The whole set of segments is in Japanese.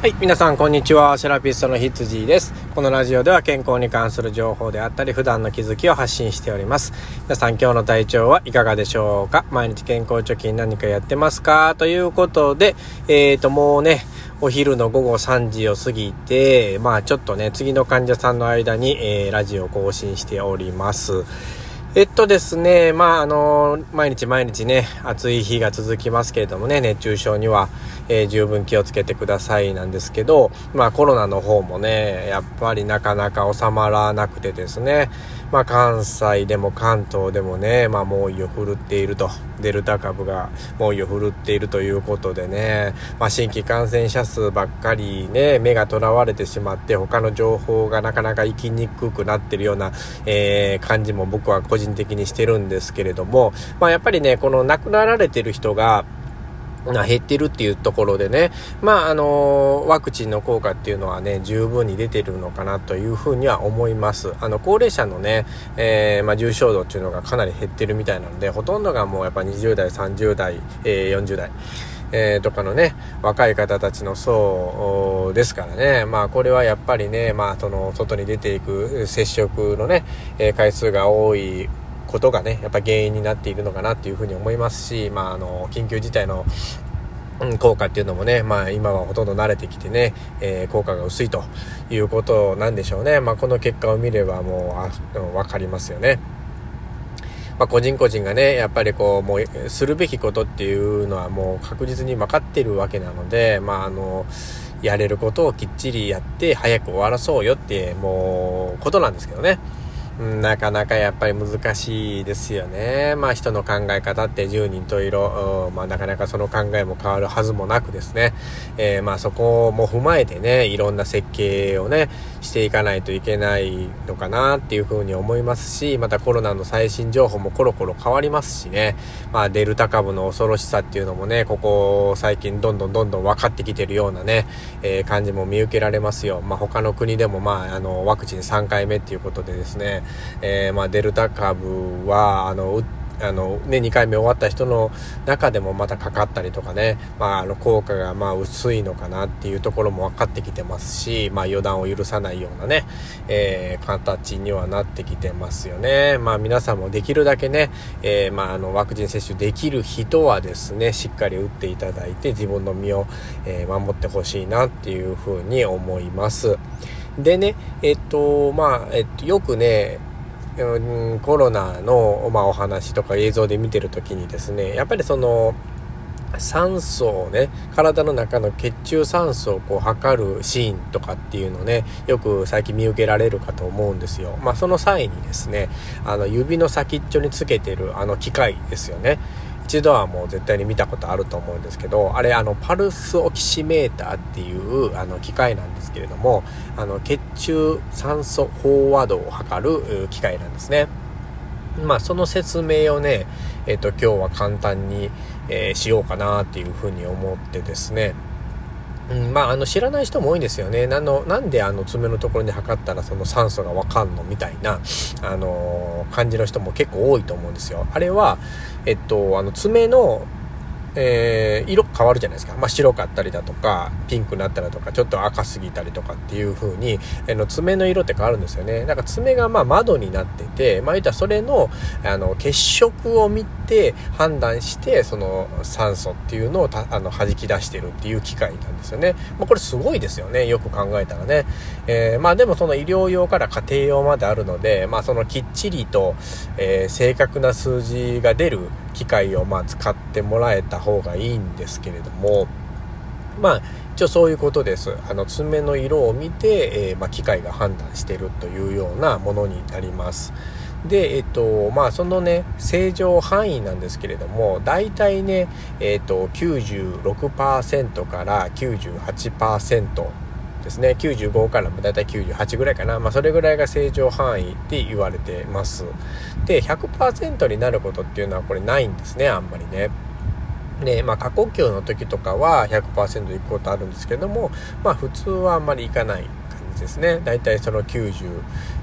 はい、皆さんこんにちは。セラピストのひつじです。このラジオでは健康に関する情報であったり、普段の気づきを発信しております。皆さん今日の体調はいかがでしょうか？毎日健康貯金何かやってますか？ということで、えーと、もうね、お昼の午後3時を過ぎて、まあちょっとね、次の患者さんの間に、えー、ラジオを更新しております。えっとですね、まあ、あの、毎日毎日ね、暑い日が続きますけれどもね、熱中症には、えー、十分気をつけてくださいなんですけど、まあ、コロナの方もね、やっぱりなかなか収まらなくてですね、まあ、関西でも関東でもね、まあ、猛威を振るっていると、デルタ株が猛威を振るっているということでね、まあ、新規感染者数ばっかりね、目がとらわれてしまって、他の情報がなかなか行きにくくなってるような、えー、感じも僕は個人人的にしてるんですけれども、まあ、やっぱりね、この亡くなられてる人が、減ってるっていうところでね、まあ、あの、ワクチンの効果っていうのはね、十分に出てるのかなというふうには思います。あの、高齢者のね、えー、まあ、重症度っていうのがかなり減ってるみたいなので、ほとんどがもうやっぱ20代、30代、えー、40代。えー、とかのね、若い方たちの層ですからね、まあこれはやっぱりね、まあその外に出ていく接触のね、え回数が多いことがね、やっぱ原因になっているのかなっていうふうに思いますし、まあ、あの、緊急事態の効果っていうのもね、まあ今はほとんど慣れてきてね、えー、効果が薄いということなんでしょうね。まあこの結果を見ればもう、あ、わかりますよね。まあ、個人個人がね、やっぱりこう、もう、するべきことっていうのはもう確実に分かってるわけなので、まあ、あの、やれることをきっちりやって、早く終わらそうよって、もう、ことなんですけどね。なかなかやっぱり難しいですよね。まあ人の考え方って10人と色、まあなかなかその考えも変わるはずもなくですね、えー、まあそこも踏まえてね、いろんな設計をね、していかないといけないのかなっていうふうに思いますし、またコロナの最新情報もコロコロ変わりますしね、まあデルタ株の恐ろしさっていうのもね、ここ最近どんどんどんどん分かってきてるようなね、えー、感じも見受けられますよ。まあ他の国でもまああのワクチン3回目っていうことでですね、えー、まあ、デルタ株は、あの、あの、ね、2回目終わった人の中でもまたかかったりとかね、まあ、あの、効果がまあ薄いのかなっていうところも分かってきてますし、まあ、予断を許さないようなね、えー、形にはなってきてますよね。まあ、皆さんもできるだけね、えー、まあ、あの、ワクチン接種できる人はですね、しっかり打っていただいて、自分の身を、守ってほしいなっていうふうに思います。でね、えっと、まあ、えっと、よくね、うん、コロナの、まあ、お話とか映像で見てる時にですねやっぱりその酸素をね体の中の血中酸素をこう測るシーンとかっていうのねよく最近見受けられるかと思うんですよ。まあその際にですねあの指の先っちょにつけてるあの機械ですよね。一度はもう絶対に見たことあると思うんですけど、あれ、あの、パルスオキシメーターっていう、あの、機械なんですけれども、あの、血中酸素飽和度を測る機械なんですね。まあ、その説明をね、えっ、と、今日は簡単に、えー、しようかなっていうふうに思ってですね、うん、まあ、あの、知らない人も多いんですよね。なの、なんであの爪のところに測ったらその酸素がわかんのみたいな、あのー、感じの人も結構多いと思うんですよ。あれは、えっと、あの、爪のえー、色変わるじゃないですか。まあ、白かったりだとか、ピンクになったりとか、ちょっと赤すぎたりとかっていう風に、あの、爪の色って変わるんですよね。だから爪がまあ窓になってて、まあ、言ったらそれの、あの、血色を見て判断して、その酸素っていうのをた、あの、弾き出してるっていう機械なんですよね。まあ、これすごいですよね。よく考えたらね。えー、まあ、でもその医療用から家庭用まであるので、まあ、そのきっちりと、えー、正確な数字が出る機械をまあ使ってもらえた方がいいんですけれども、まあ、一応そういうことです。あの、爪の色を見て、えー、まあ、機械が判断してるというようなものになります。で、えっと、まあ、そのね、正常範囲なんですけれども、大体ね、えっと、96%から98%ですね。95からだいたい98ぐらいかな、まあ、それぐらいが正常範囲って言われてます。で100%になることっていうのはこれないんですねあんまりね。で、まあ、過呼吸の時とかは100%行くことあるんですけども、まあ、普通はあんまり行かない。ですね。だいたいその90、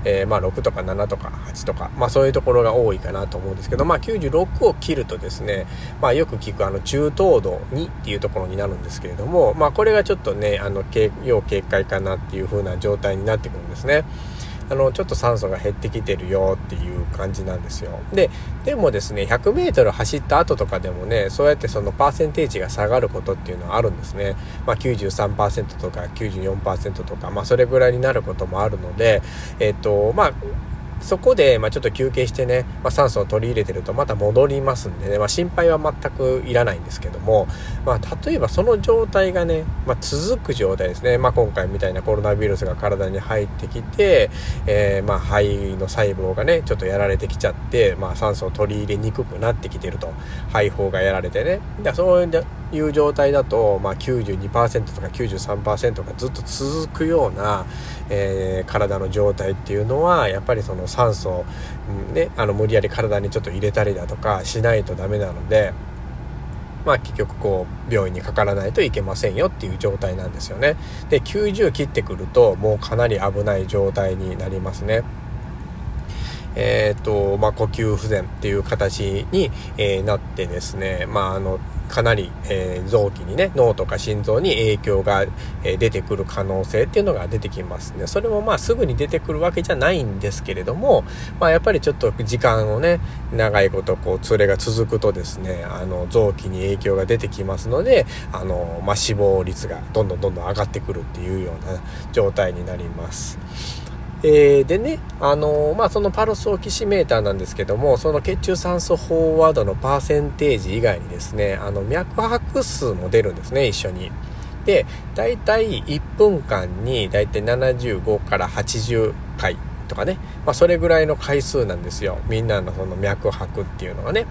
えー、まあ6とか7とか8とか、まあそういうところが多いかなと思うんですけど、まあ96を切るとですね、まあよく聞くあの中等度2っていうところになるんですけれども、まあこれがちょっとね、あの、要警戒かなっていう風な状態になってくるんですね。あのちょっと酸素が減ってきてるよっていう感じなんですよ。ででもですね 100m 走った後とかでもねそうやってそのパーセンテージが下がることっていうのはあるんですね、まあ、93%とか94%とか、まあ、それぐらいになることもあるのでえっ、とまあそこで、まあ、ちょっと休憩してね、まあ、酸素を取り入れてるとまた戻りますんでね、まあ、心配は全くいらないんですけども、まあ、例えばその状態がね、まあ、続く状態ですね、まあ、今回みたいなコロナウイルスが体に入ってきて、えー、まあ肺の細胞がねちょっとやられてきちゃって、まあ、酸素を取り入れにくくなってきてると肺胞がやられてね。だそういう状態だと、まあ92%とか93%がずっと続くような、えー、体の状態っていうのはやっぱりその酸素を、ね、あの無理やり体にちょっと入れたりだとかしないとダメなので。まあ、結局こう病院にかからないといけませんよっていう状態なんですよね。で90切ってくるともうかなり危ない状態になりますね。えーとまあ、呼吸不全っていう形に、えー、なってですね、まあ、あのかなり、えー、臓器にね脳とか心臓に影響が、え、出てくる可能性っていうのが出てきますねそれもまあすぐに出てくるわけじゃないんですけれども、まあ、やっぱりちょっと時間をね長いことこう連れが続くとですねあの臓器に影響が出てきますのであの、まあ、死亡率がどんどんどんどん上がってくるっていうような状態になります。えー、でね、あのー、まあ、そのパルスオキシメーターなんですけども、その血中酸素飽和度のパーセンテージ以外にですね、あの、脈拍数も出るんですね、一緒に。で、だいたい1分間にだいたい75から80回とかね、まあ、それぐらいの回数なんですよ。みんなのその脈拍っていうのがね。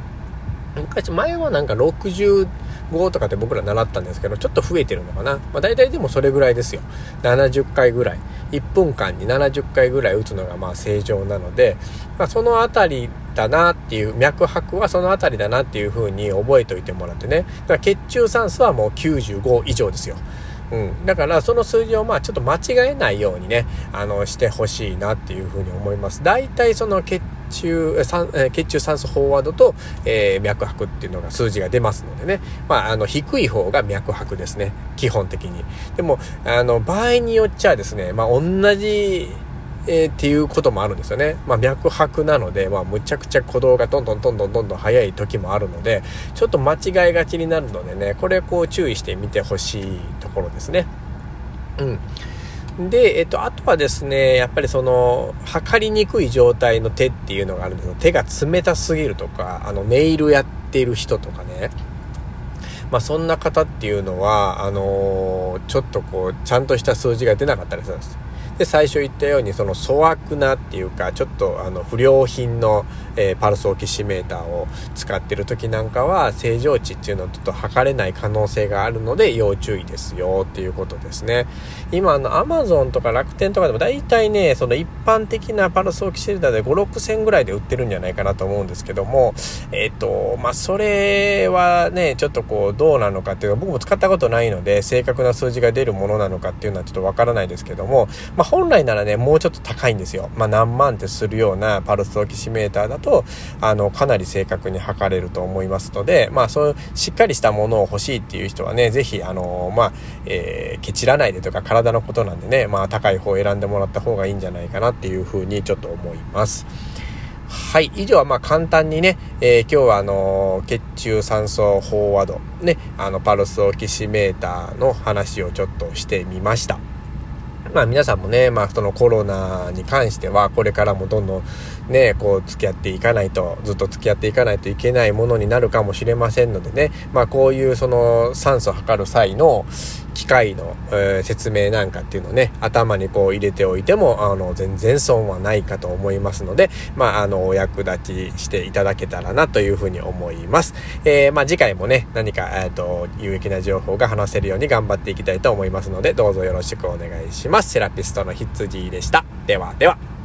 昔、前はなんか60、5とかって僕ら習ったんですけど、ちょっと増えてるのかな。まあ大体でもそれぐらいですよ。70回ぐらい。1分間に70回ぐらい打つのがまあ正常なので、まあそのあたりだなっていう、脈拍はそのあたりだなっていう風に覚えておいてもらってね。だから血中酸素はもう95以上ですよ。うん。だからその数字をまあちょっと間違えないようにね、あの、してほしいなっていうふうに思います。大体その血中、血中酸素飽和度と、えー、脈拍っていうのが数字が出ますのでね。まあ、あの、低い方が脈拍ですね。基本的に。でも、あの、場合によっちゃですね、まあ、同じえー、っていうこともあるんですよね。まあ、脈拍なので、まあ、むちゃくちゃ鼓動がどんどんどんどんどんどん速い時もあるので、ちょっと間違いがちになるのでね、これこう注意してみてほしいところですね。うん。で、えっと、あとはですね、やっぱりその、測りにくい状態の手っていうのがあるんですけど、手が冷たすぎるとか、あの、ネイルやってる人とかね、まあ、そんな方っていうのは、あのー、ちょっとこう、ちゃんとした数字が出なかったりするんです。で最初言ったようにその粗悪なっていうかちょっとあの不良品の、えー、パルスオキシメーターを使ってる時なんかは正常値っていうのをちょっと測れない可能性があるので要注意ですよっていうことですね。今あのアマゾンとか楽天とかでも大体ねその一般的なパルスオキシメーターで56000ぐらいで売ってるんじゃないかなと思うんですけどもえっ、ー、とまあそれはねちょっとこうどうなのかっていうのは僕も使ったことないので正確な数字が出るものなのかっていうのはちょっとわからないですけども、ま本来ならね、もうちょっと高いんですよ。まあ、何万ってするようなパルスオキシメーターだと、あの、かなり正確に測れると思いますので、まあ、そうしっかりしたものを欲しいっていう人はね、ぜひ、あの、まあ、えー、ケチらないでとか体のことなんでね、まあ、高い方を選んでもらった方がいいんじゃないかなっていうふうにちょっと思います。はい。以上はま簡単にね、えー、今日はあの、血中酸素飽和度、ね、あの、パルスオキシメーターの話をちょっとしてみました。まあ皆さんもね、まあそのコロナに関してはこれからもどんどんね、こう付き合っていかないと、ずっと付き合っていかないといけないものになるかもしれませんのでね、まあこういうその酸素を測る際の機械の、えー、説明なんかっていうのをね、頭にこう入れておいても、あの、全然損はないかと思いますので、まああの、お役立ちしていただけたらなというふうに思います。えー、まあ次回もね、何か、えっ、ー、と、有益な情報が話せるように頑張っていきたいと思いますので、どうぞよろしくお願いします。セラピストのヒッツジーでした。ではでは。